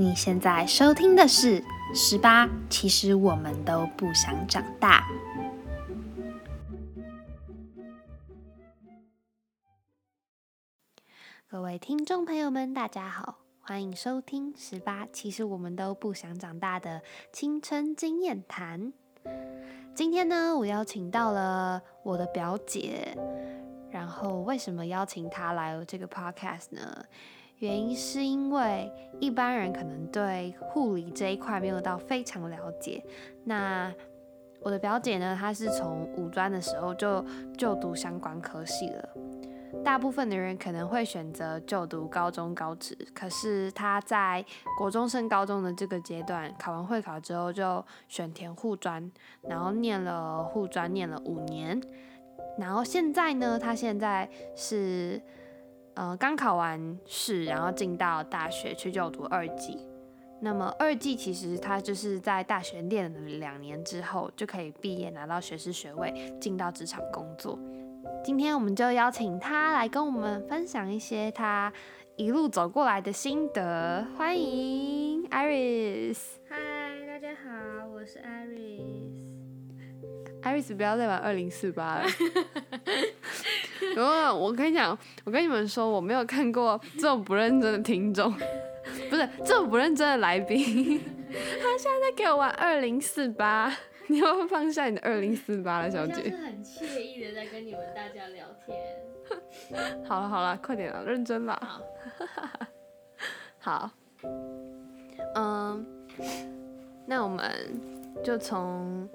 你现在收听的是《十八，其实我们都不想长大》。各位听众朋友们，大家好，欢迎收听《十八，其实我们都不想长大》的青春经验谈。今天呢，我邀请到了我的表姐，然后为什么邀请她来这个 podcast 呢？原因是因为一般人可能对护理这一块没有到非常了解。那我的表姐呢，她是从五专的时候就就读相关科系了。大部分的人可能会选择就读高中高职，可是她在国中升高中的这个阶段，考完会考之后就选填护专，然后念了护专，念了五年。然后现在呢，她现在是。呃，刚考完试，然后进到大学去就读二技。那么二技其实它就是在大学练了两年之后就可以毕业，拿到学士学位，进到职场工作。今天我们就邀请他来跟我们分享一些他一路走过来的心得。欢迎 Iris。嗨，大家好，我是 Iris。Iris，不要再玩二零四八了。然后我跟你讲，我跟你们说，我没有看过这么不认真的听众，不是这么不认真的来宾。他现在在给我玩二零四八，你要放下你的二零四八了，小姐？是很惬意的在跟你们大家聊天。好了好了，快点了，认真了。好。嗯，那我们就从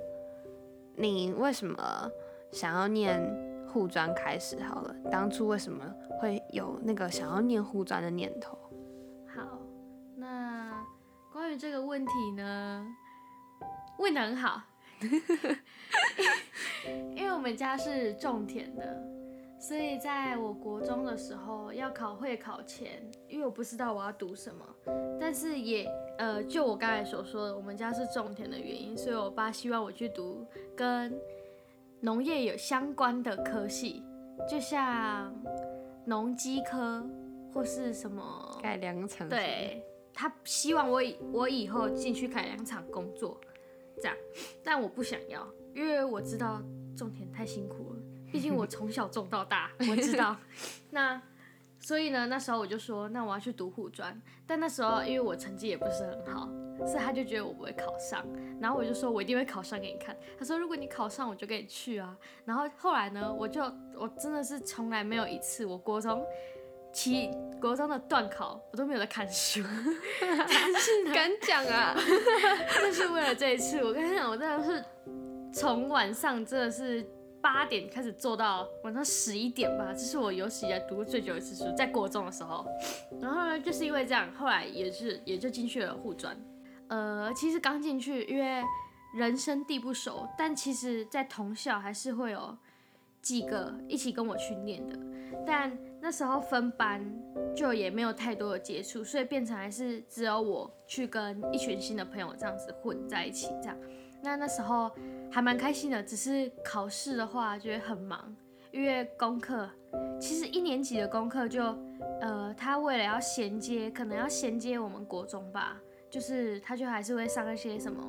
你为什么想要念？护专开始好了，当初为什么会有那个想要念护专的念头？好，那关于这个问题呢，问的很好，因为我们家是种田的，所以在我国中的时候要考会考前，因为我不知道我要读什么，但是也呃，就我刚才所说的，我们家是种田的原因，所以我爸希望我去读跟。农业有相关的科系，就像农机科或是什么改良厂，对他希望我以我以后进去改良厂工作，这样，但我不想要，因为我知道种田太辛苦了，毕竟我从小种到大，我知道，那。所以呢，那时候我就说，那我要去读护专。但那时候因为我成绩也不是很好，所以他就觉得我不会考上。然后我就说，我一定会考上给你看。他说，如果你考上，我就跟你去啊。然后后来呢，我就我真的是从来没有一次，我国中期国中的段考，我都没有在看书。但是 敢讲啊！但是为了这一次，我跟你讲，我真的是从晚上真的是。八点开始做到晚上十一点吧，这是我有史以来读过最久一次书，在国中的时候。然后呢，就是因为这样，后来也是也就进去了护专。呃，其实刚进去，因为人生地不熟，但其实在同校还是会有几个一起跟我去念的。但那时候分班就也没有太多的接触，所以变成还是只有我去跟一群新的朋友这样子混在一起，这样。那那时候还蛮开心的，只是考试的话觉得很忙，因为功课其实一年级的功课就，呃，他为了要衔接，可能要衔接我们国中吧，就是他就还是会上一些什么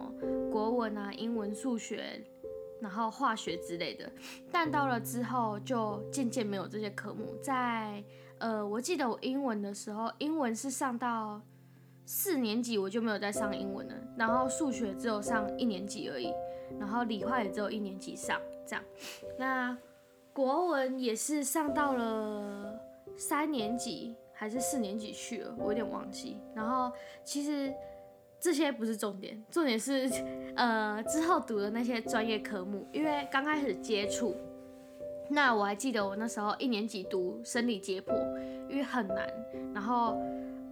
国文啊、英文、数学，然后化学之类的。但到了之后就渐渐没有这些科目，在呃，我记得我英文的时候，英文是上到。四年级我就没有再上英文了，然后数学只有上一年级而已，然后理化也只有一年级上，这样。那国文也是上到了三年级还是四年级去了，我有点忘记。然后其实这些不是重点，重点是呃之后读的那些专业科目，因为刚开始接触，那我还记得我那时候一年级读生理解剖，因为很难，然后。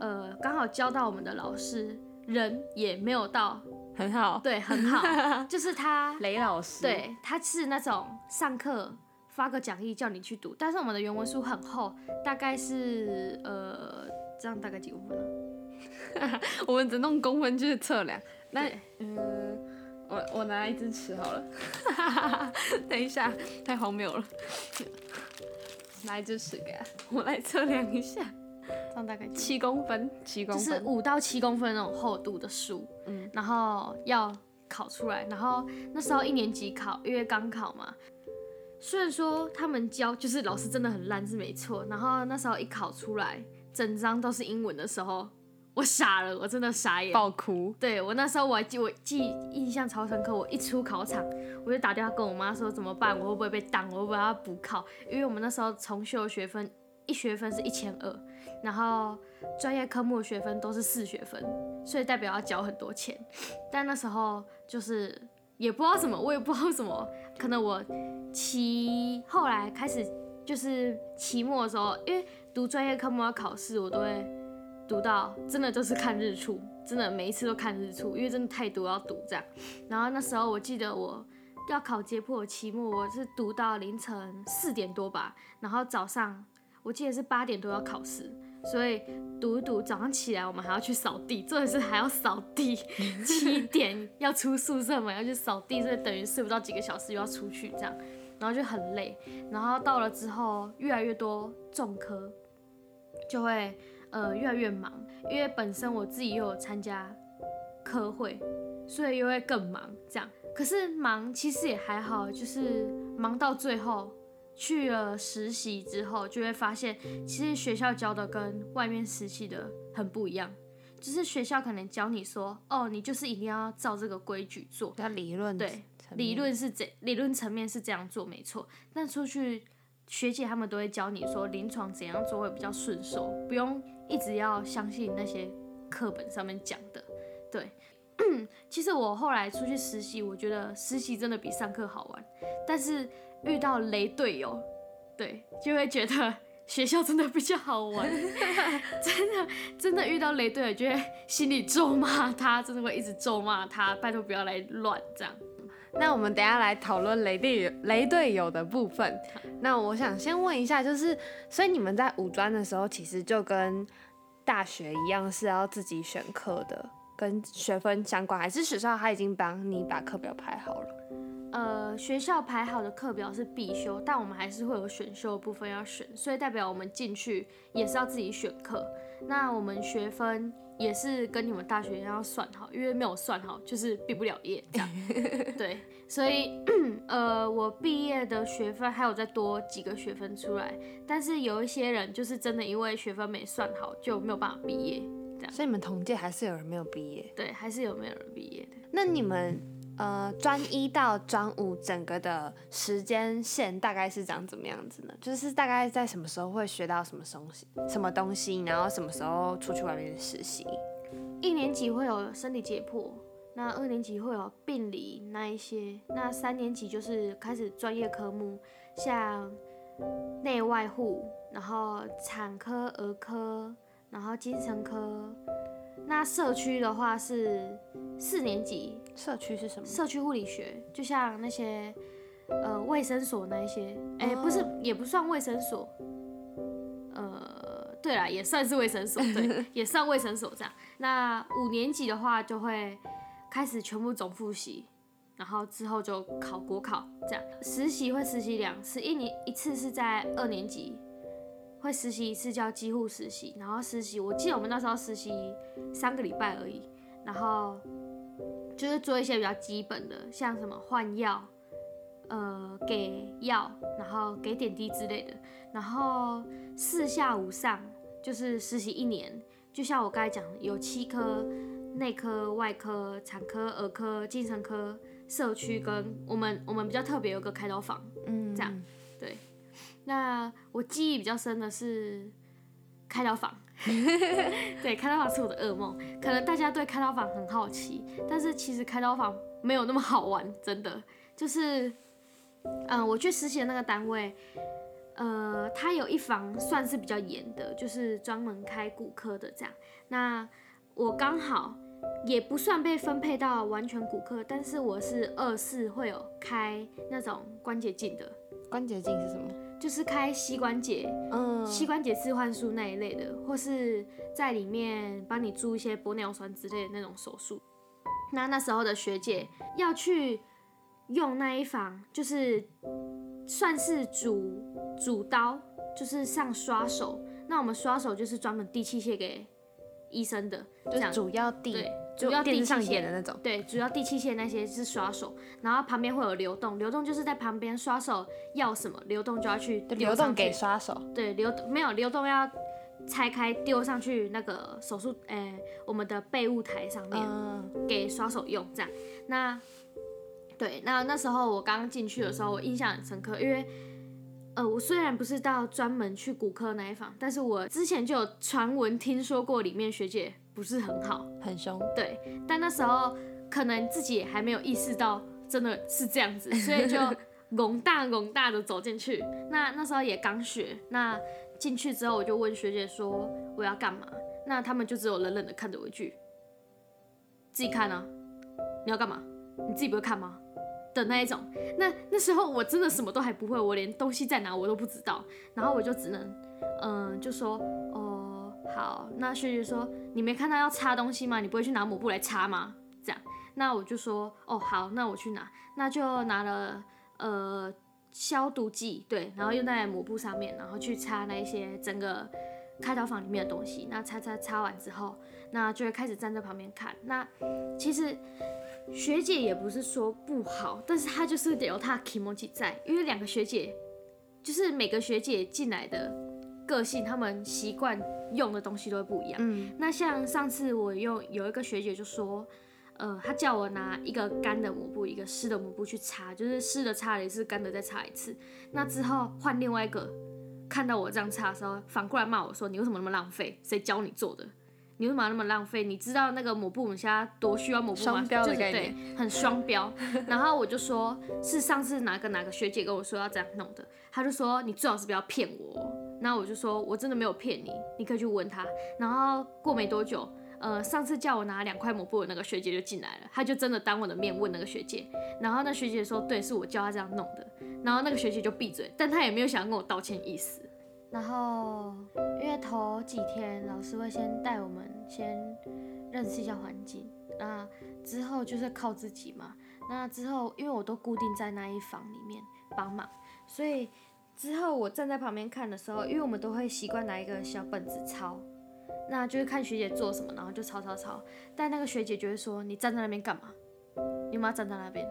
呃，刚好教到我们的老师人也没有到很好，对，很好，就是他雷老师，对，他是那种上课发个讲义叫你去读，但是我们的原文书很厚，大概是呃，这样大概几公分啊？我们只弄公分去测量，那嗯，我我拿一支尺好了，等一下，太荒谬了，拿一支尺给他，我来测量一下。这样大概七公分，七公分，就是五到七公分那种厚度的书，嗯然后要考出来，然后那时候一年级考，因为刚考嘛。虽然说他们教就是老师真的很烂是没错，然后那时候一考出来，整张都是英文的时候，我傻了，我真的傻眼。爆哭。对我那时候我还记我记印象超深刻，我一出考场我就打电话跟我妈说怎么办，我会不会被挡，我会不会要补考？因为我们那时候重修学分一学分是一千二，然后专业科目的学分都是四学分，所以代表要交很多钱。但那时候就是也不知道什么，我也不知道什么，可能我期后来开始就是期末的时候，因为读专业科目要考试，我都会读到真的就是看日出，真的每一次都看日出，因为真的太多要读这样。然后那时候我记得我要考解剖的期末，我是读到凌晨四点多吧，然后早上我记得是八点多要考试，所以读一读，早上起来我们还要去扫地，做的是还要扫地，七点要出宿舍门要去扫地，所以等于睡不到几个小时又要出去这样，然后就很累。然后到了之后，越来越多重科，就会呃越来越忙，因为本身我自己又有参加科会，所以又会更忙这样。可是忙其实也还好，就是忙到最后去了实习之后，就会发现其实学校教的跟外面实习的很不一样。就是学校可能教你说，哦，你就是一定要照这个规矩做，比较理论对理论是这理论层面是这样做没错，但出去学姐他们都会教你说临床怎样做会比较顺手，不用一直要相信那些课本上面讲的。对，其实我后来出去实习，我觉得实习真的比上课好玩，但是遇到雷队友，对，就会觉得。学校真的比较好玩，真的真的遇到雷队友，就会心里咒骂他，真的会一直咒骂他，拜托不要来乱这样。那我们等下来讨论雷队友雷队友的部分。那我想先问一下，就是所以你们在五专的时候，其实就跟大学一样是要自己选课的，跟学分相关，还是学校他已经帮你把课表排好了？呃，学校排好的课表是必修，但我们还是会有选修的部分要选，所以代表我们进去也是要自己选课。那我们学分也是跟你们大学一样要算好，因为没有算好就是毕不了业这样。对，所以呃，我毕业的学分还有再多几个学分出来，但是有一些人就是真的因为学分没算好就没有办法毕业，这样所以你们同届还是有人没有毕业？对，还是有没有人毕业的。那你们呃专一到专五整个的时间线大概是长怎么样子呢？就是大概在什么时候会学到什么东西，什么东西，然后什么时候出去外面实习？一年级会有生理解剖，那二年级会有病理那一些，那三年级就是开始专业科目，像内外护，然后产科、儿科，然后精神科。那社区的话是四年级，社区是什么？社区护理学，就像那些呃卫生所那一些，哎、哦不是，也不算卫生所，呃，对啦，也算是卫生所，对，也算卫生所这样。那五年级的话就会开始全部总复习，然后之后就考国考这样。实习会实习两次，一年一次是在二年级。会实习一次叫几乎实习，然后实习，我记得我们那时候实习三个礼拜而已，然后就是做一些比较基本的，像什么换药，呃，给药，然后给点滴之类的，然后四下五上就是实习一年，就像我刚才讲的，有七科，内科、外科、产科、儿科、精神科、社区跟我们我们比较特别有个开刀房，嗯，这样对。那我记忆比较深的是开刀房，对，开刀房是我的噩梦。可能大家对开刀房很好奇，但是其实开刀房没有那么好玩，真的。就是，嗯，我去实习的那个单位，呃，它有一房算是比较严的，就是专门开骨科的这样。那我刚好也不算被分配到完全骨科，但是我是二四会有开那种关节镜的。关节镜是什么？就是开膝关节、嗯，膝关节置换术那一类的，或是在里面帮你注一些玻尿酸之类的那种手术。那那时候的学姐要去用那一房，就是算是主主刀，就是上刷手。那我们刷手就是专门递器械给医生的，就主要递，主要电视上递器械演的那种。对，主要递器械那些是刷手，然后旁边会有流动，流动就是在旁边刷手要什么，流动就要去就流动给刷手，对，流没有流动要拆开丢上去那个手术，诶、我们的备物台上面、嗯，给刷手用这样。那对，那那时候我刚进去的时候，我印象很深刻，因为呃，我虽然不是到专门去骨科那一房，但是我之前就有传闻听说过里面学姐不是很好，很凶，对，但那时候可能自己也还没有意识到真的是这样子，所以就拱大拱大的走进去。那那时候也刚学，那进去之后我就问学姐说我要干嘛，那他们就只有冷冷的看着我一句，自己看啊，你要干嘛？你自己不会看吗？的那一种，那那时候我真的什么都还不会，我连东西在哪我都不知道，然后我就只能，嗯、就说，哦，好，那学姐说，你没看到要擦东西吗？你不会去拿抹布来擦吗？这样，那我就说，哦，好，那我去拿，那就拿了，呃，消毒剂，对，然后用在抹布上面，然后去擦那一些整个开刀房里面的东西，那擦擦擦完之后，那就会开始站在旁边看，那其实。学姐也不是说不好，但是她就是有她的 emoji 在，因为两个学姐就是每个学姐进来的个性，他们习惯用的东西都会不一样。嗯，那像上次我用有一个学姐就说，呃，她叫我拿一个干的抹布，一个湿的抹布去擦，就是湿的擦了一次，干的再擦一次。那之后换另外一个，看到我这样擦的时候，反过来骂我说：“你为什么那么浪费？谁教你做的？你为什么要那么浪费？你知道那个抹布我们现在多需要抹布吗？就是对，很双标。然后我就说，是上次哪个哪个学姐跟我说要这样弄的，她就说你最好是不要骗我那。我就说我真的没有骗你，你可以去问他。然后过没多久，呃，上次叫我拿两块抹布的那个学姐就进来了，她就真的当我的面问那个学姐，然后那学姐说对，是我教她这样弄的，然后那个学姐就闭嘴，但她也没有想要跟我道歉意思。然后因为头几天老师会先带我们先认识一下环境，那之后就是靠自己嘛。那之后因为我都固定在那一房里面帮忙，所以之后我站在旁边看的时候，因为我们都会习惯拿一个小本子抄，那就是看学姐做什么，然后就抄抄抄。但那个学姐就会说：“你站在那边干嘛？你妈站在那边，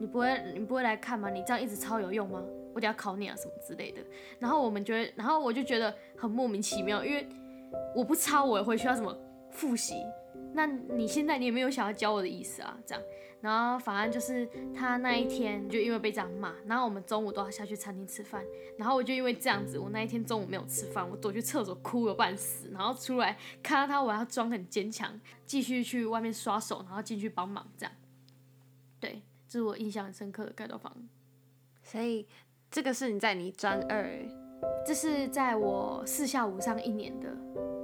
你不会你不会来看吗？你这样一直抄有用吗？我等下考你啊什么之类的。”然后我们觉得，然后我就觉得很莫名其妙，因为我不抄我也回去要怎么复习？那你现在你也没有想要教我的意思啊，这样。然后反正就是他那一天就因为被这样骂，然后我们中午都要下去餐厅吃饭，然后我就因为这样子，我那一天中午没有吃饭，我躲去厕所哭了半死，然后出来看到他，我要装很坚强，继续去外面刷手，然后进去帮忙，这样。对，这是我印象很深刻的盖刀房。所以这个是你在你专二这是在我四下五上一年的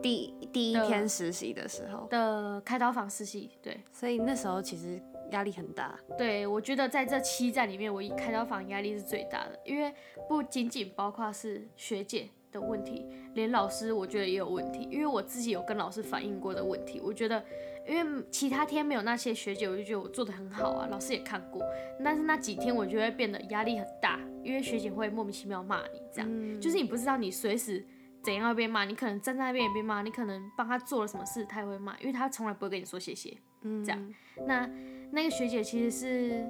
第第一天实习的时候，的开刀房实习，对。所以那时候其实压力很大。对，我觉得在这七站里面，我一开刀房压力是最大的，因为不仅仅包括是学姐的问题，连老师我觉得也有问题，因为我自己有跟老师反映过的问题，我觉得因为其他天没有那些学姐，我就觉得我做的很好啊，老师也看过，但是那几天我就会变得压力很大，因为学姐会莫名其妙骂你，这样、嗯就是你不知道你随时。怎样会被骂？你可能站在那边也被骂，你可能帮他做了什么事，他也会骂，因为他从来不会跟你说谢谢。嗯，这样那那个学姐其实是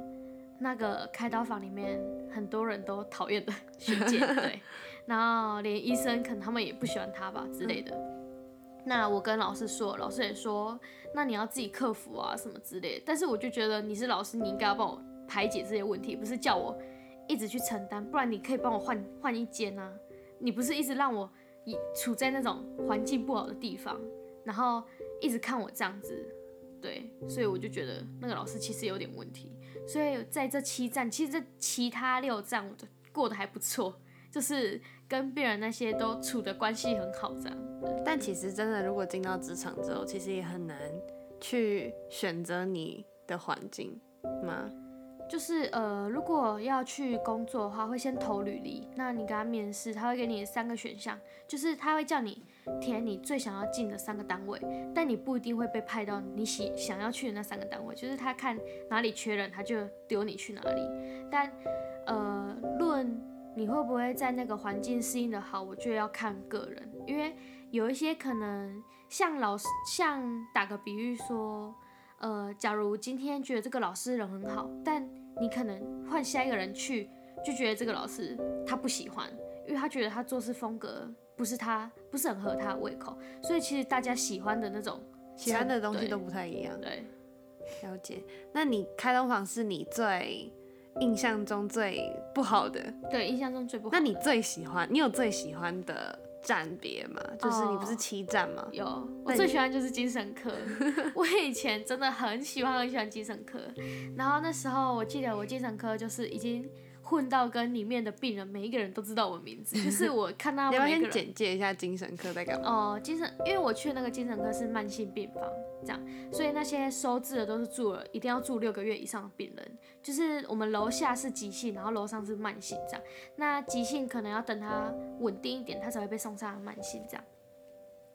那个开刀房里面很多人都讨厌的 学姐，对，然后连医生可能他们也不喜欢她吧之类的。那我跟老师说，老师也说，那你要自己克服啊什么之类的。但是我就觉得你是老师，你应该要帮我排解这些问题，不是叫我一直去承担，不然你可以帮我换换一间啊。你不是一直让我以处在那种环境不好的地方，然后一直看我这样子，对，所以我就觉得那个老师其实有点问题。所以在这七站，其实这其他六站我都过得还不错，就是跟病人那些都处的关系很好，这样。但其实真的，如果进到职场之后，其实也很难去选择你的环境吗？就是呃，如果要去工作的话，会先投履历。那你跟他面试，他会给你三个选项，就是他会叫你填你最想要进的三个单位，但你不一定会被派到你喜想要去的那三个单位，就是他看哪里缺人，他就丢你去哪里。但呃，论你会不会在那个环境适应的好，我觉得要看个人，因为有一些可能像老师，像打个比喻说，呃，假如今天觉得这个老师人很好，但你可能换下一个人去，就觉得这个老师他不喜欢，因为他觉得他做事风格不是他不是很合他的胃口，所以其实大家喜欢的那种喜欢的东西都不太一样。对。了解。那你开东房是你最印象中最不好的？对，印象中最不好的。那你最喜欢？你有最喜欢的站别嘛？就是你不是哦七站吗？有，我最喜欢就是精神科。我以前真的很喜欢很喜欢精神科，然后那时候我记得我精神科就是已经混到跟里面的病人每一个人都知道我的名字，就是我看到 你要不要先。简介一下精神科在干嘛？哦，精神，因为我去的那个精神科是慢性病房，这样，所以那些收治的都是住了一定要住六个月以上的病人。就是我们楼下是急性，然后楼上是慢性这样。那急性可能要等他稳定一点，他才会被送上慢性这样。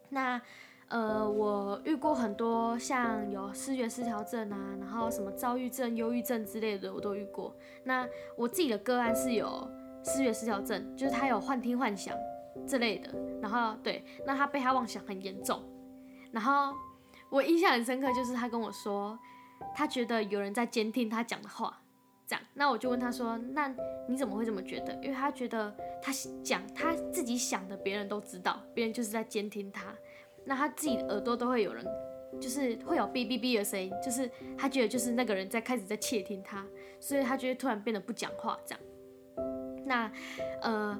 那呃，我遇过很多像有视觉失调症啊，然后什么躁郁症、忧郁症之类的，我都遇过。那我自己的个案是有视觉失调症，就是他有幻听幻想这类的。然后对，那他被他妄想很严重。然后我印象很深刻，就是他跟我说，他觉得有人在监听他讲的话，这样。那我就问他说，那你怎么会这么觉得？因为他觉得他讲他自己想的，别人都知道，别人就是在监听他。那他自己耳朵都会有人，就是会有哔哔哔的声音，就是他觉得就是那个人在开始在窃听他，所以他就会突然变得不讲话这样。那呃，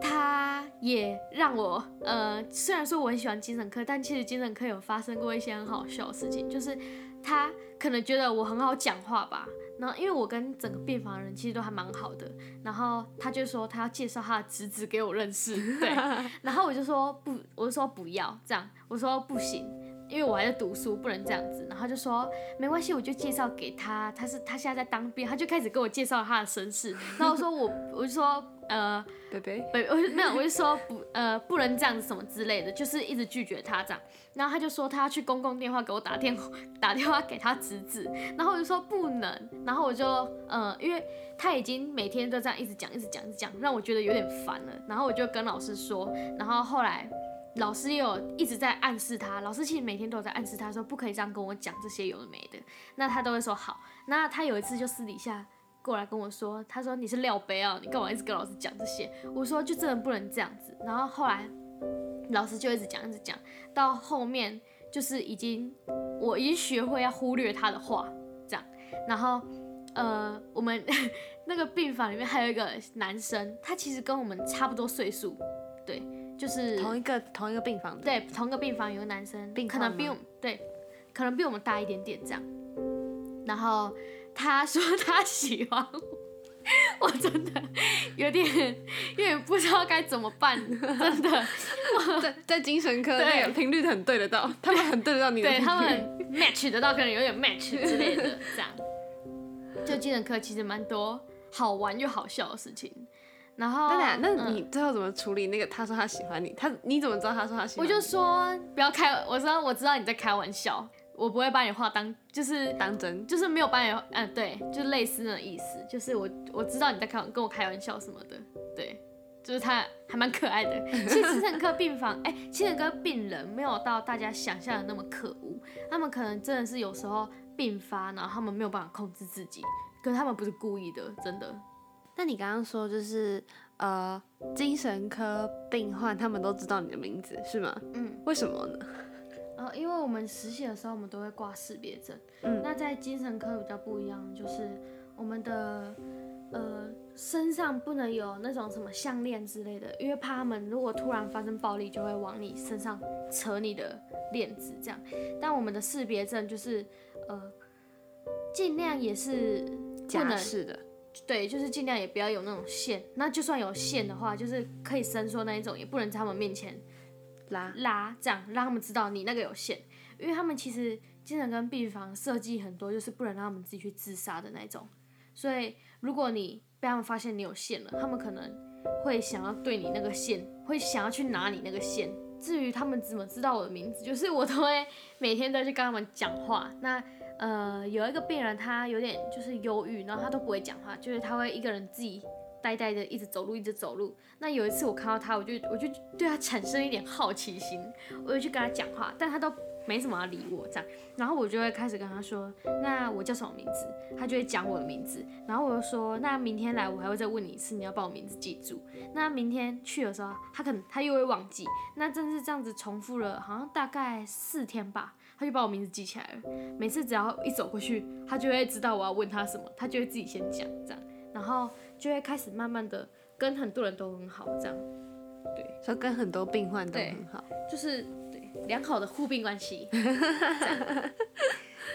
他也让我呃，虽然说我很喜欢精神科，但其实精神科有发生过一些很好笑的事情，就是他可能觉得我很好讲话吧。然后，因为我跟整个病房的人其实都还蛮好的，然后他就说他要介绍他的侄子给我认识，对，然后我就说不，我就说不要这样，我说不行，因为我还在读书，不能这样子。然后他就说没关系，我就介绍给他，他是他现在在当兵，他就开始跟我介绍他的身世。然后我说我 我就说呃，贝贝，贝，我就没有，我是说不呃不能这样子什么之类的，就是一直拒绝他这样。然后他就说他要去公共电话给我打电话，打电话给他侄子，然后我就说不能，然后我就呃，因为他已经每天都这样一直讲一直讲一直讲，让我觉得有点烦了。然后我就跟老师说，然后后来老师也有一直在暗示他，老师其实每天都有在暗示他说不可以这样跟我讲这些有的没的，那他都会说好。那他有一次就私底下。过来跟我说，他说你是廖杯啊，你干嘛一直跟老师讲这些？我说就真的不能这样子。然后后来老师就一直讲一直讲，到后面就是已经我已经学会要忽略他的话，这样。然后呃，我们 那个病房里面还有一个男生，他其实跟我们差不多岁数，对，就是同一个同一个病房的，对，同一个病房有个男生，病可能比我们对，可能比我们大一点点这样。然后他说他喜欢我，我真的有点有点不知道该怎么办，真的，在在精神科对那个频率很对得到，他们很对得到你的对。他们 match 得到，可能有点 match 之类的这样。就精神科其实蛮多好玩又好笑的事情。然后，那那你最后怎么处理那个？他说他喜欢你，他你怎么知道他说他喜欢你？我就说不要开，我说我知道你在开玩笑，我不会把你话当就是当真。就是没有把你，嗯、对，就类似那种意思，就是我我知道你在开跟我开玩笑什么的，对，就是他还蛮可爱的。其实精神科病房，哎、精神科病人没有到大家想象的那么可恶，他们可能真的是有时候病发，然后他们没有办法控制自己，可是他们不是故意的，真的。那你刚刚说就是呃，精神科病患他们都知道你的名字是吗？嗯，为什么呢？呃，因为我们实习的时候，我们都会挂识别证。嗯那在精神科比较不一样，就是我们的呃身上不能有那种什么项链之类的，因为怕他们如果突然发生暴力，就会往你身上扯你的链子这样。但我们的识别证就是呃尽量也是不假能释的，对，就是尽量也不要有那种线。那就算有线的话，就是可以伸缩那一种，也不能在他们面前拉拉，这样让他们知道你那个有线，因为他们其实精神跟病房设计很多，就是不能让他们自己去自杀的那种。所以如果你被他们发现你有线了，他们可能会想要对你那个线，会想要去拿你那个线。至于他们怎么知道我的名字，就是我都会每天都去跟他们讲话。那呃，有一个病人他有点就是忧郁，然后他都不会讲话，就是他会一个人自己呆呆的一直走路，一直走路。那有一次我看到他，我就我就对他产生一点好奇心，我就去跟他讲话，但他都没什么要理我这样。然后我就会开始跟他说，那我叫什么名字？他就会讲我的名字。然后我就说，那明天来我还会再问你一次，你要把我名字记住。那明天去的时候，他可能他又会忘记。那真是这样子重复了，好像大概四天吧。他就把我名字记起来了，每次只要一走过去，他就会知道我要问他什么，他就会自己先讲这样，然后就会开始慢慢的跟很多人都很好这样，对，就跟很多病患都很好，就是对良好的互病关系。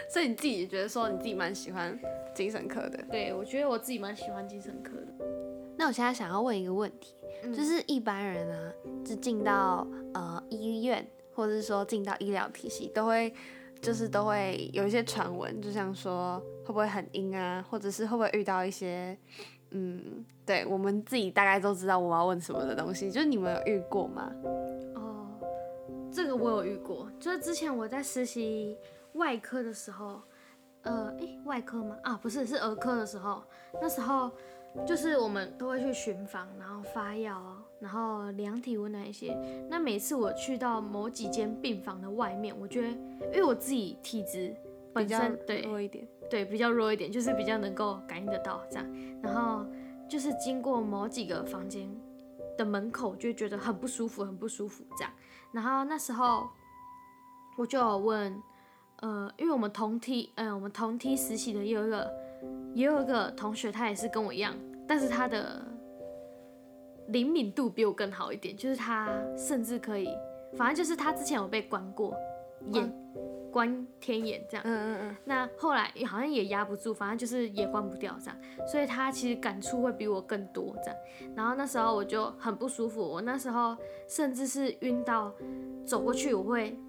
所以你自己也觉得说你自己蛮喜欢精神科的？对，我觉得我自己蛮喜欢精神科的。那我现在想要问一个问题，就是一般人啊，就进到呃医院。或者是说进到医疗体系，都会就是都会有一些传闻，就像说会不会很阴啊，或者是会不会遇到一些嗯，对我们自己大概都知道我要问什么的东西，就是你们有遇过吗？哦，这个我有遇过，就是之前我在实习外科的时候，呃，诶，外科吗？啊，不是，是儿科的时候，那时候。就是我们都会去巡房，然后发药，然后量体温那一些。那每次我去到某几间病房的外面，我觉得，因为我自己体质本身对弱一点，对比较弱一点，就是比较能够感应得到这样。然后就是经过某几个房间的门口，就觉得很不舒服，很不舒服这样。然后那时候我就有问，呃，因为我们同梯，嗯，我们同梯实习的也有一个。也有一个同学，他也是跟我一样，但是他的灵敏度比我更好一点，就是他甚至可以，反正就是他之前有被关过眼，关天眼这样，嗯嗯嗯，那后来好像也压不住，反正就是也关不掉这样，所以他其实感触会比我更多这样，然后那时候我就很不舒服，我那时候甚至是晕到走过去我会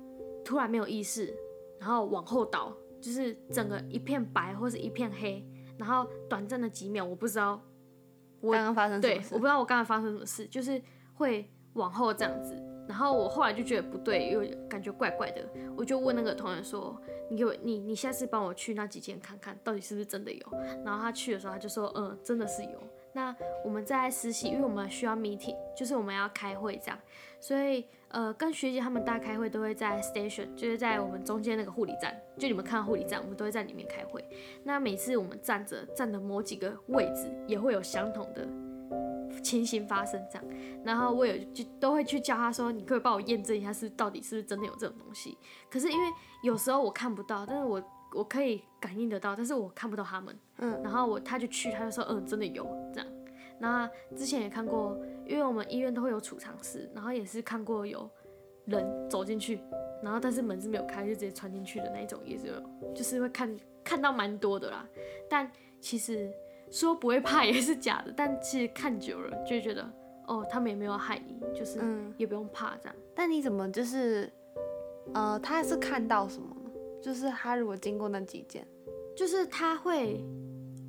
突然没有意识，然后往后倒。就是整个一片白或是一片黑，然后短暂的几秒，我不知道我刚刚发生对，我不知道我刚刚发生什么事，就是会往后这样子，然后我后来就觉得不对，又感觉怪怪的，我就问那个同仁说：“你给我，你你下次帮我去那几间看看到底是不是真的有。”然后他去的时候，他就说：“嗯，真的是有。”那我们在实习，因为我们需要 meeting，就是我们要开会这样，所以呃，跟学姐他们大家开会都会在 station，就是在我们中间那个护理站，就你们看护理站，我们都会在里面开会。那每次我们站着站的某几个位置，也会有相同的情形发生这样。然后我有就都会去叫他说，你可以帮我验证一下，是到底是不是真的有这种东西。可是因为有时候我看不到，但是我。我可以感应得到，但是我看不到他们。嗯，然后我他就去，他就说，嗯，真的有这样。那之前也看过，因为我们医院都会有储藏室，然后也是看过有人走进去，然后但是门是没有开，就直接穿进去的那种，也是有，就是会看看到蛮多的啦。但其实说不会怕 也是假的，但其实看久了就觉得，哦，他们也没有害你，就是也不用怕这样。但你怎么就是，呃，他是看到什么？就是他如果经过那几件，就是他会，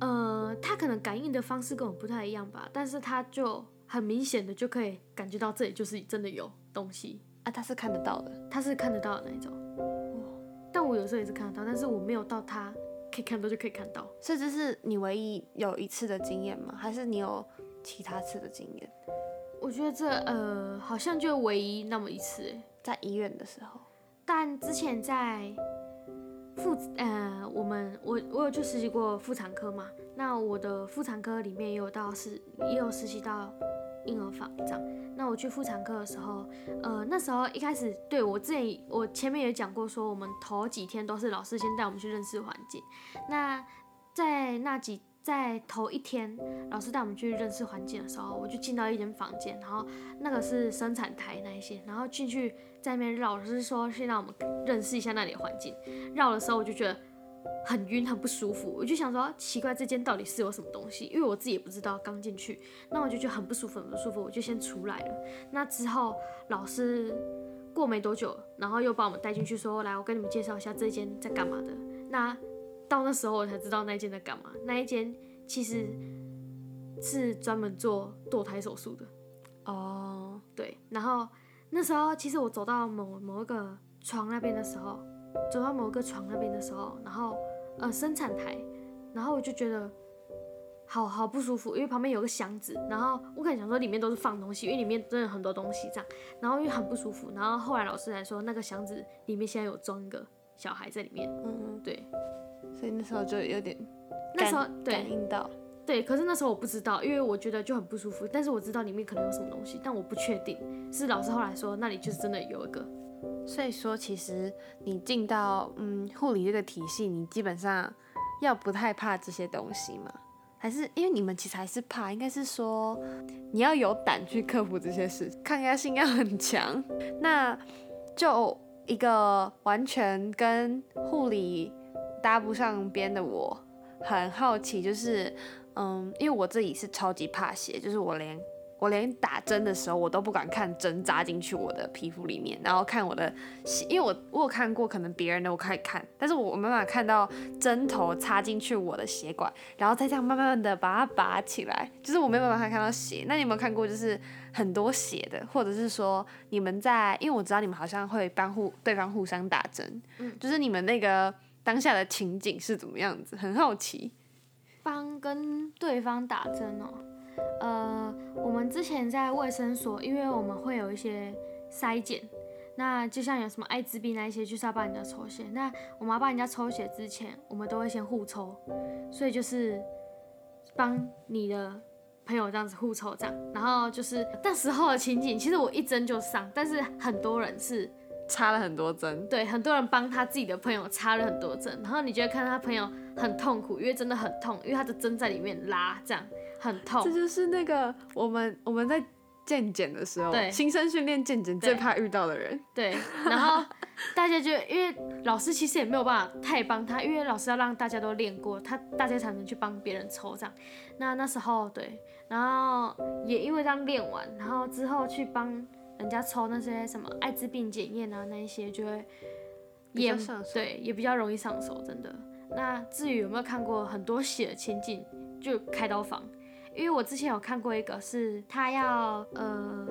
呃，他可能感应的方式跟我不太一样吧，但是他就很明显的就可以感觉到这里就是真的有东西啊，他是看得到的，他是看得到的那种。但我有时候也是看得到，但是我没有到他可以看到就可以看到。甚至是你唯一有一次的经验吗？还是你有其他次的经验？我觉得这呃好像就唯一那么一次，在医院的时候。但之前在。妇呃，我们我我有去实习过妇产科嘛？那我的妇产科里面也有到实也有实习到婴儿房这样。那我去妇产科的时候，呃，那时候一开始对我之前我前面也讲过，说我们头几天都是老师先带我们去认识环境。那在那几在头一天，老师带我们去认识环境的时候，我就进到一间房间，然后那个是生产台那一些，然后进去在那边，老师说先让我们认识一下那里的环境。绕的时候我就觉得很晕，很不舒服，我就想说奇怪，这间到底是有什么东西？因为我自己也不知道，刚进去，那我就觉得很不舒服，很不舒服，我就先出来了。那之后老师过没多久，然后又把我们带进去，说来，我跟你们介绍一下这间在干嘛的。那到那时候我才知道那一间在干嘛。那一间其实是专门做堕胎手术的。哦，对。然后那时候其实我走到某某一个床那边的时候，走到某个床那边的时候，然后呃生产台，然后我就觉得好好不舒服，因为旁边有个箱子，然后我可能想说里面都是放东西，因为里面真的很多东西这样，然后因为很不舒服，然后后来老师来说那个箱子里面现在有装一个小孩在里面，嗯，对。所以那时候就有点那时候对感应到，对，可是那时候我不知道，因为我觉得就很不舒服，但是我知道里面可能有什么东西，但我不确定，是老师后来说那里就是真的有一个，所以说其实你进到嗯护理这个体系，你基本上要不太怕这些东西嘛。还是因为你们其实还是怕，应该是说你要有胆去克服这些事，抗压性要很强。那就一个完全跟护理搭不上边的我，很好奇，就是嗯，因为我自己是超级怕血，就是我连我连打针的时候，我都不敢看针扎进去我的皮肤里面，然后看我的血，因为我我有看过，可能别人的我可以看，但是我没办法看到针头插进去我的血管，然后再这样慢慢的把它拔起来，就是我没有办法看到血。那你有没有看过就是很多血的，或者是说你们在，因为我知道你们好像会帮互对方互相打针，嗯就是你们那个当下的情景是怎么样子？很好奇。帮跟对方打针哦。呃，我们之前在卫生所，因为我们会有一些筛检，那就像有什么艾滋病那一些，就是要帮人家抽血。那我们要帮人家抽血之前，我们都会先互抽，所以就是帮你的朋友这样子互抽这样。然后就是那时候的情景，其实我一针就上，但是很多人是插了很多针，对，很多人帮他自己的朋友插了很多针，然后你就会看到他朋友很痛苦，因为真的很痛，因为他的针在里面拉，这样很痛这。就是那个我们我们在健检的时候，对新生训练健检最怕遇到的人。对，然后大家就因为老师其实也没有办法太帮他，因为老师要让大家都练过，他大家才能去帮别人抽这样。那那时候对，然后也因为这样练完，然后之后去帮人家抽那些什么艾滋病检验啊那一些，就会也对，也比较容易上手，真的。那至于有没有看过很多血的情景，就开刀房，因为我之前有看过一个是他要呃，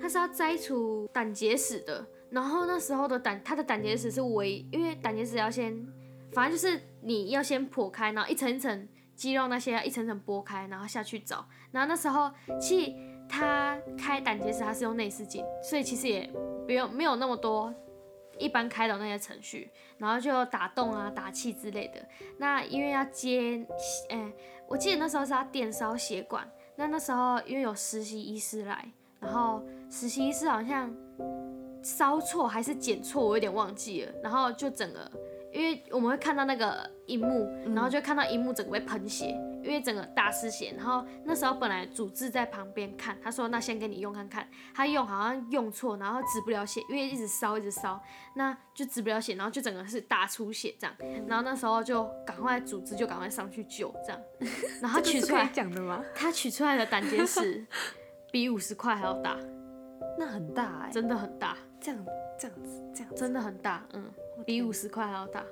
他是要摘除胆结石的，然后那时候的胆他的胆结石是唯，因为胆结石要先，反正就是你要先剖开，然后一层一层肌肉那些要一层层剥开，然后下去找，然后那时候其实他开胆结石他是用内视镜，所以其实也不用没有那么多一般开的那些程序，然后就打洞啊、打气之类的。那因为要接，哎、我记得那时候是要电烧血管。那那时候因为有实习医师来，然后实习医师好像烧错还是剪错，我有点忘记了。然后就整个，因为我们会看到那个荧幕，然后就看到荧幕整个被喷血，因为整个大失血。然后那时候本来主治在旁边看，他说那先给你用看看，他用好像用错，然后止不了血，因为一直烧一直烧，那就止不了血，然后就整个是大出血这样。然后那时候就赶快主治就赶快上去救这样，然后他取出来，讲的吗？他取出来的胆结石 比五十块还要大，那很大哎、真的很大，这样这样子这样子真的很大，嗯，比五十块还要大。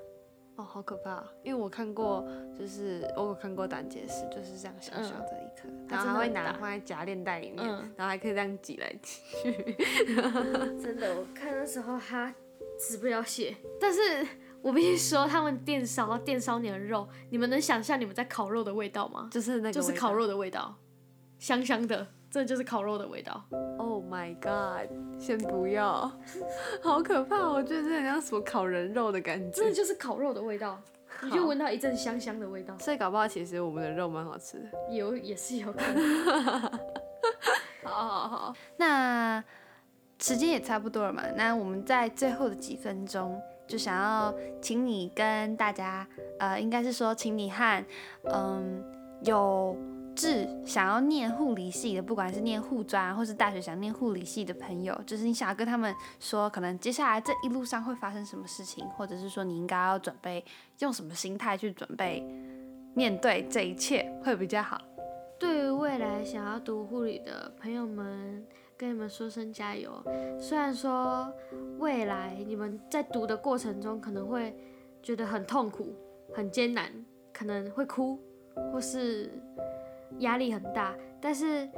哦，好可怕、因为我看过，就是我有看过胆结石，就是这样小小的一颗，然后还会拿放在夹链袋里面，嗯然后还可以这样挤来挤去。真的，我看那时候他止不了血，但是我必须说，他们电烧电烧你的肉，你们能想象你们在烤肉的味道吗？就是那个就是烤肉的味道，香香的，真的就是烤肉的味道。Oh my god！先不要，好可怕！我觉得这很像什么烤人肉的感觉。真的就是烤肉的味道，你就闻到一阵香香的味道，所以搞不好其实我们的肉蛮好吃的。有也是有可能。好好好，那时间也差不多了嘛，那我们在最后的几分钟，就想要请你跟大家，呃，应该是说，请你和嗯有是想要念护理系的，不管是念护专或是大学想念护理系的朋友，就是你想要跟他们说，可能接下来这一路上会发生什么事情，或者是说你应该要准备用什么心态去准备面对这一切会比较好。对于未来想要读护理的朋友们，跟你们说声加油。虽然说未来你们在读的过程中可能会觉得很痛苦、很艰难，可能会哭，或是压力很大，但是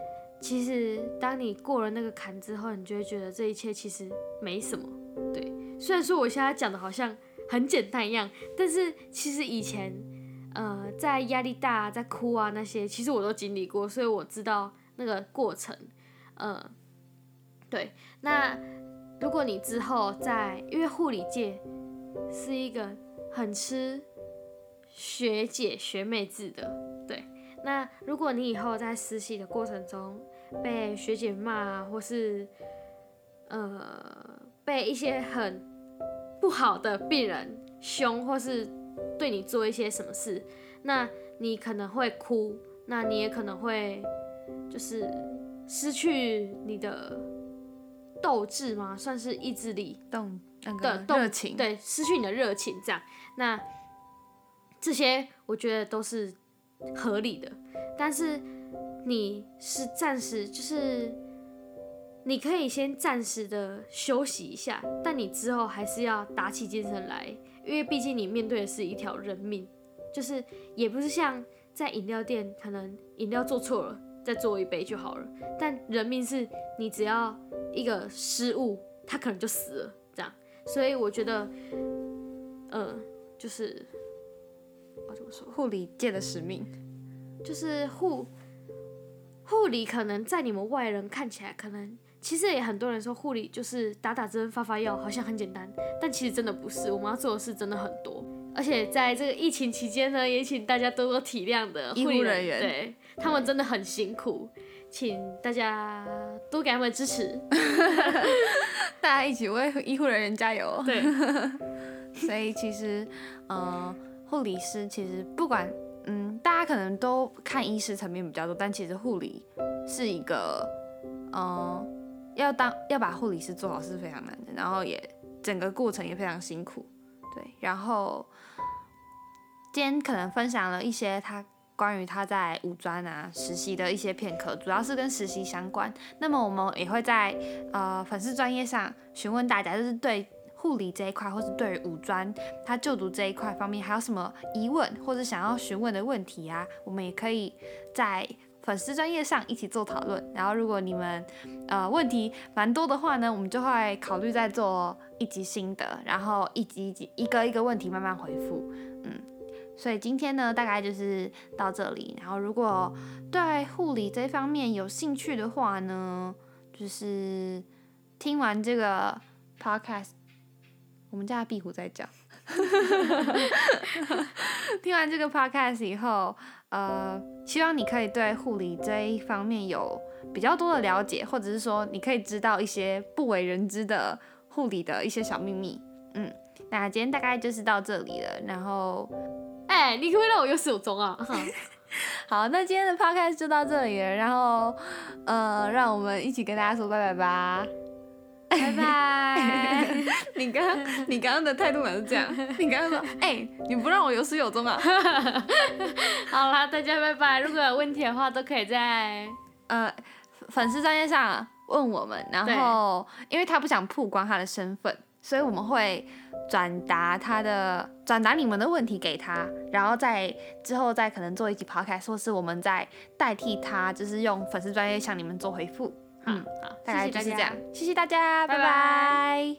其实当你过了那个坎之后，你就会觉得这一切其实没什么。对，虽然说我现在讲的好像很简单一样，但是其实以前。呃，在压力大、在哭啊那些，其实我都经历过，所以我知道那个过程。嗯，对。那如果你之后在，因为护理界是一个很吃学姐学妹制的，那如果你以后在实习的过程中被学姐骂，或是呃被一些很不好的病人凶，或是对你做一些什么事，那你可能会哭，那你也可能会就是失去你的斗志吗？算是意志力动那的个热情，对，失去你的热情，这样，那这些我觉得都是合理的。但是你是暂时，就是你可以先暂时的休息一下，但你之后还是要打起精神来，因为毕竟你面对的是一条人命，就是也不是像在饮料店，可能饮料做错了再做一杯就好了，但人命是你只要一个失误，他可能就死了，这样。所以我觉得，呃，就是我怎么说，护理界的使命。就是护护理，可能在你们外人看起来，可能其实也很多人说护理就是打打针、发发药，好像很简单，但其实真的不是，我们要做的事真的很多。而且在这个疫情期间呢，也请大家多多体谅的医护护理人员对他们真的很辛苦，请大家多给他们支持。大家一起为医护人员加油。对，所以其实，呃，护理师其实不管，嗯，大家可能都看医师层面比较多，但其实护理是一个，嗯、要当要把护理师做好是非常难的，然后也整个过程也非常辛苦，对。然后今天可能分享了一些他关于他在五专啊实习的一些片刻，主要是跟实习相关。那么我们也会在呃粉丝专业上询问大家，就是对护理这一块，或是对于五专他就读这一块方面，还有什么疑问或者想要询问的问题啊，我们也可以在粉丝专业上一起做讨论。然后如果你们呃问题蛮多的话呢，我们就会考虑再做一集新的，然后一集一集一个一个问题慢慢回复。嗯，所以今天呢，大概就是到这里。然后如果对护理这方面有兴趣的话呢，就是听完这个 podcast，我们家的壁虎在叫。听完这个 podcast 以后，呃，希望你可以对护理这一方面有比较多的了解，或者是说你可以知道一些不为人知的护理的一些小秘密。嗯，那今天大概就是到这里了，然后哎、你可不可以让我有始有终啊？好，那今天的 podcast 就到这里了，然后呃，让我们一起跟大家说拜拜吧。拜拜。你刚刚你刚刚的态度哪是这样？你刚刚说，哎、你不让我有始有终啊？好啦，大家拜拜。如果有问题的话，都可以在呃，粉丝专业上问我们，然后因为他不想曝光他的身份，所以我们会转达他的转达你们的问题给他，然后再之后再可能做一集 podcast，或是我们再代替他，就是用粉丝专业向你们做回复。嗯，好，大概谢谢大家。就是这样，谢谢大家，拜拜拜。拜。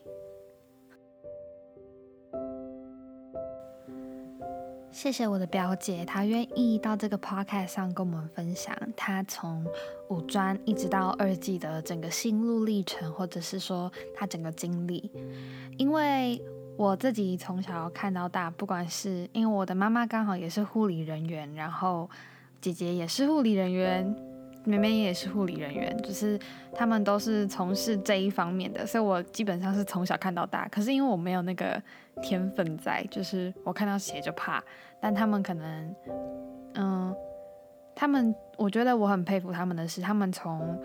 谢谢我的表姐，她愿意到这个 podcast 上跟我们分享她从五专一直到二季的整个心路历程，或者是说她整个经历。因为我自己从小看到大，不管是因为我的妈妈刚好也是护理人员，然后姐姐也是护理人员，妹妹也是护理人员，就是他们都是从事这一方面的，所以我基本上是从小看到大。可是因为我没有那个天分在，就是我看到血就怕，但他们可能，嗯，他们我觉得我很佩服他们的是，他们从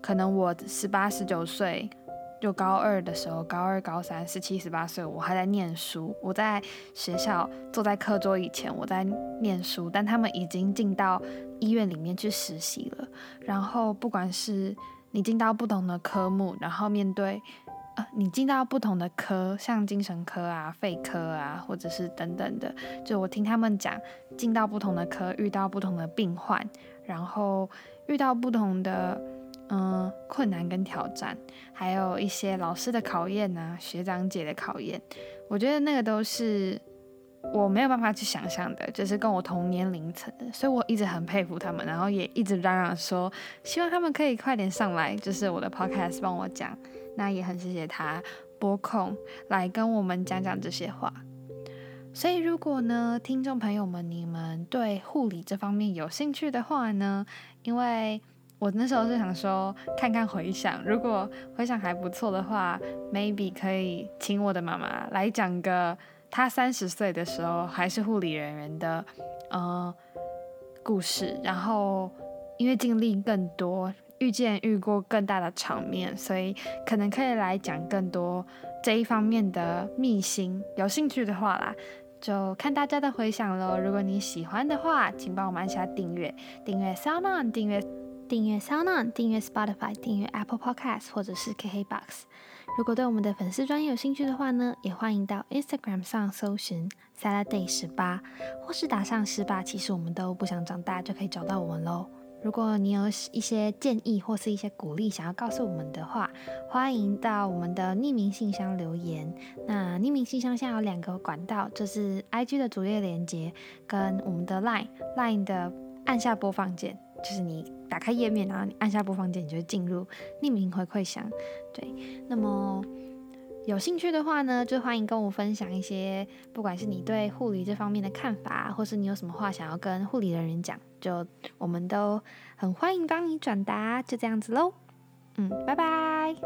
可能我十八十九岁。就高二的时候，高二、高三、十七、十八岁，我还在念书。我在学校坐在课桌以前，我在念书，但他们已经进到医院里面去实习了。然后，不管是你进到不同的科目，然后面对呃，你进到不同的科，像精神科啊、肺科啊，或者是等等的，就我听他们讲，进到不同的科，遇到不同的病患，然后遇到不同的嗯困难跟挑战，还有一些老师的考验啊，学长姐的考验，我觉得那个都是我没有办法去想象的，就是跟我同年龄层的，所以我一直很佩服他们，然后也一直嚷嚷说，希望他们可以快点上来，就是我的 podcast 帮我讲。那也很谢谢他拨空来跟我们讲讲这些话。所以如果呢，听众朋友们，你们对护理这方面有兴趣的话呢，因为我那时候是想说，看看回想，如果回想还不错的话，maybe 可以请我的妈妈来讲个。她三十岁的时候还是护理人员的，呃，故事。然后因为经历更多，遇见遇过更大的场面，所以可能可以来讲更多这一方面的秘辛。有兴趣的话啦，就看大家的回响喽。如果你喜欢的话，请帮我们按下订阅，订阅 SoundOn，订阅订阅 SoundOn，订阅 Spotify，订阅 Apple Podcast 或者是 KKBox。如果对我们的粉丝专业有兴趣的话呢，也欢迎到 Instagram 上搜寻 Saturday 十八，或是打上十八，其实我们都不想长大就可以找到我们喽。如果你有一些建议或是一些鼓励想要告诉我们的话，欢迎到我们的匿名信箱留言。那匿名信箱现在有两个管道，就是 IG 的主页连接跟我们的 Line Line 的按下播放键。就是你打开页面，然后你按下播放键，你就会进入匿名回馈箱。对，那么有兴趣的话呢，就欢迎跟我分享一些，不管是你对护理这方面的看法，或是你有什么话想要跟护理人员讲，就我们都很欢迎帮你转达。就这样子喽，嗯，拜拜。